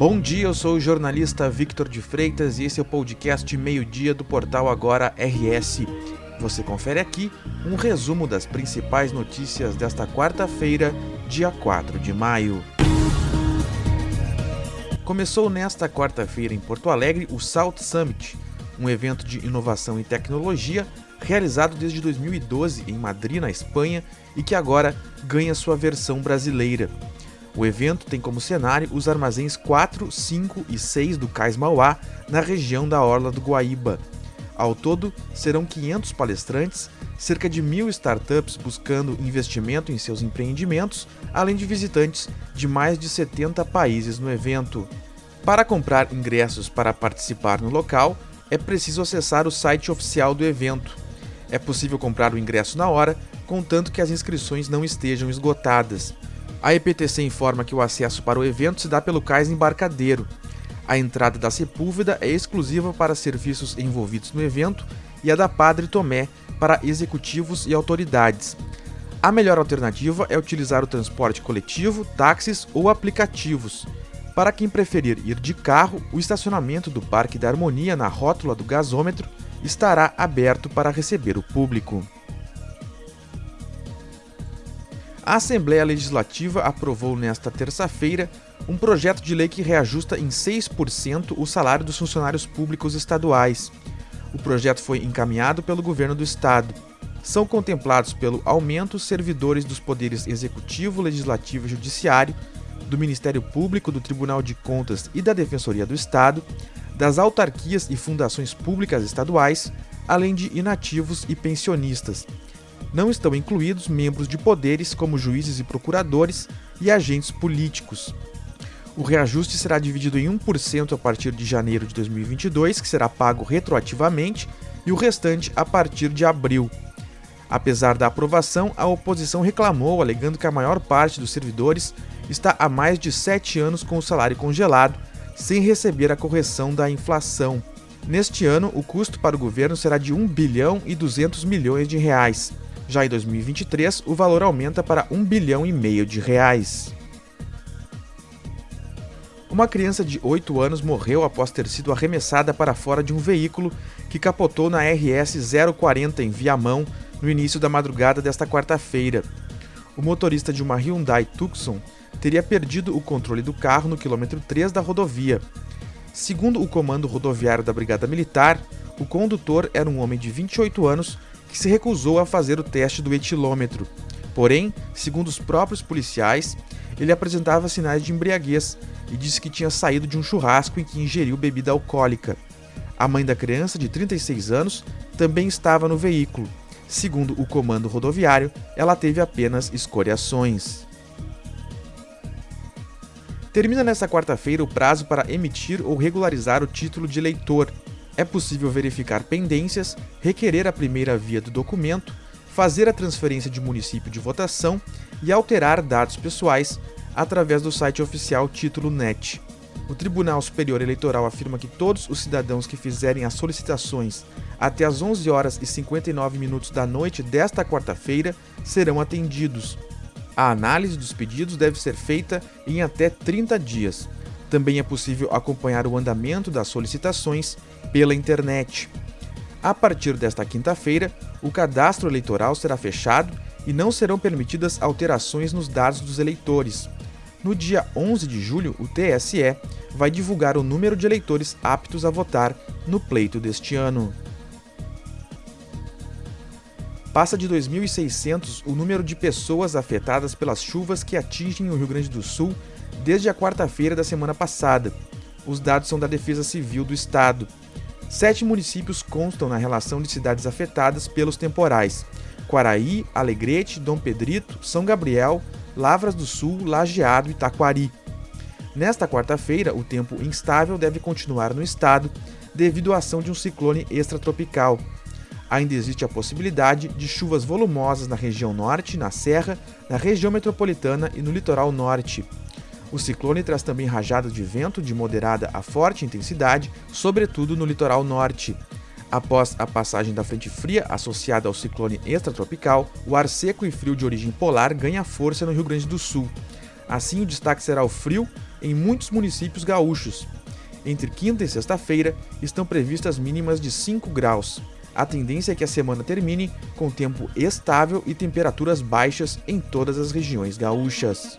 Bom dia, eu sou o jornalista Victor de Freitas e esse é o podcast Meio-Dia do portal Agora RS. Você confere aqui um resumo das principais notícias desta quarta-feira, dia 4 de maio. Começou nesta quarta-feira em Porto Alegre o Salt Summit, um evento de inovação e tecnologia realizado desde 2012 em Madrid, na Espanha, e que agora ganha sua versão brasileira. O evento tem como cenário os armazéns 4, 5 e 6 do Cais Mauá, na região da Orla do Guaíba. Ao todo, serão 500 palestrantes, cerca de mil startups buscando investimento em seus empreendimentos, além de visitantes de mais de 70 países no evento. Para comprar ingressos para participar no local, é preciso acessar o site oficial do evento. É possível comprar o ingresso na hora, contanto que as inscrições não estejam esgotadas. A EPTC informa que o acesso para o evento se dá pelo cais embarcadeiro. A entrada da Sepúlveda é exclusiva para serviços envolvidos no evento e a da Padre Tomé para executivos e autoridades. A melhor alternativa é utilizar o transporte coletivo, táxis ou aplicativos. Para quem preferir ir de carro, o estacionamento do Parque da Harmonia na rótula do gasômetro estará aberto para receber o público. A Assembleia Legislativa aprovou nesta terça-feira um projeto de lei que reajusta em 6% o salário dos funcionários públicos estaduais. O projeto foi encaminhado pelo governo do estado. São contemplados pelo aumento servidores dos poderes executivo, legislativo e judiciário, do Ministério Público, do Tribunal de Contas e da Defensoria do Estado, das autarquias e fundações públicas estaduais, além de inativos e pensionistas não estão incluídos membros de poderes como juízes e procuradores e agentes políticos. O reajuste será dividido em 1% a partir de janeiro de 2022, que será pago retroativamente, e o restante a partir de abril. Apesar da aprovação, a oposição reclamou, alegando que a maior parte dos servidores está há mais de sete anos com o salário congelado, sem receber a correção da inflação. Neste ano, o custo para o governo será de 1 bilhão e 200 milhões de reais. Já em 2023, o valor aumenta para 1 bilhão e meio de reais. Uma criança de 8 anos morreu após ter sido arremessada para fora de um veículo que capotou na RS 040 em Viamão no início da madrugada desta quarta-feira. O motorista de uma Hyundai Tucson teria perdido o controle do carro no quilômetro 3 da rodovia. Segundo o comando rodoviário da Brigada Militar, o condutor era um homem de 28 anos que se recusou a fazer o teste do etilômetro. Porém, segundo os próprios policiais, ele apresentava sinais de embriaguez e disse que tinha saído de um churrasco em que ingeriu bebida alcoólica. A mãe da criança, de 36 anos, também estava no veículo. Segundo o comando rodoviário, ela teve apenas escoriações. Termina nesta quarta-feira o prazo para emitir ou regularizar o título de eleitor é possível verificar pendências, requerer a primeira via do documento, fazer a transferência de município de votação e alterar dados pessoais através do site oficial Título Net. O Tribunal Superior Eleitoral afirma que todos os cidadãos que fizerem as solicitações até às 11 horas e 59 minutos da noite desta quarta-feira serão atendidos. A análise dos pedidos deve ser feita em até 30 dias. Também é possível acompanhar o andamento das solicitações pela internet. A partir desta quinta-feira, o cadastro eleitoral será fechado e não serão permitidas alterações nos dados dos eleitores. No dia 11 de julho, o TSE vai divulgar o número de eleitores aptos a votar no pleito deste ano. Passa de 2.600 o número de pessoas afetadas pelas chuvas que atingem o Rio Grande do Sul desde a quarta-feira da semana passada. Os dados são da Defesa Civil do Estado. Sete municípios constam na relação de cidades afetadas pelos temporais: Quaraí, Alegrete, Dom Pedrito, São Gabriel, Lavras do Sul, Lajeado e Taquari. Nesta quarta-feira, o tempo instável deve continuar no estado devido à ação de um ciclone extratropical. Ainda existe a possibilidade de chuvas volumosas na região norte, na Serra, na região metropolitana e no litoral norte. O ciclone traz também rajadas de vento de moderada a forte intensidade, sobretudo no litoral norte. Após a passagem da frente fria associada ao ciclone extratropical, o ar seco e frio de origem polar ganha força no Rio Grande do Sul. Assim, o destaque será o frio em muitos municípios gaúchos. Entre quinta e sexta-feira estão previstas mínimas de 5 graus. A tendência é que a semana termine com tempo estável e temperaturas baixas em todas as regiões gaúchas.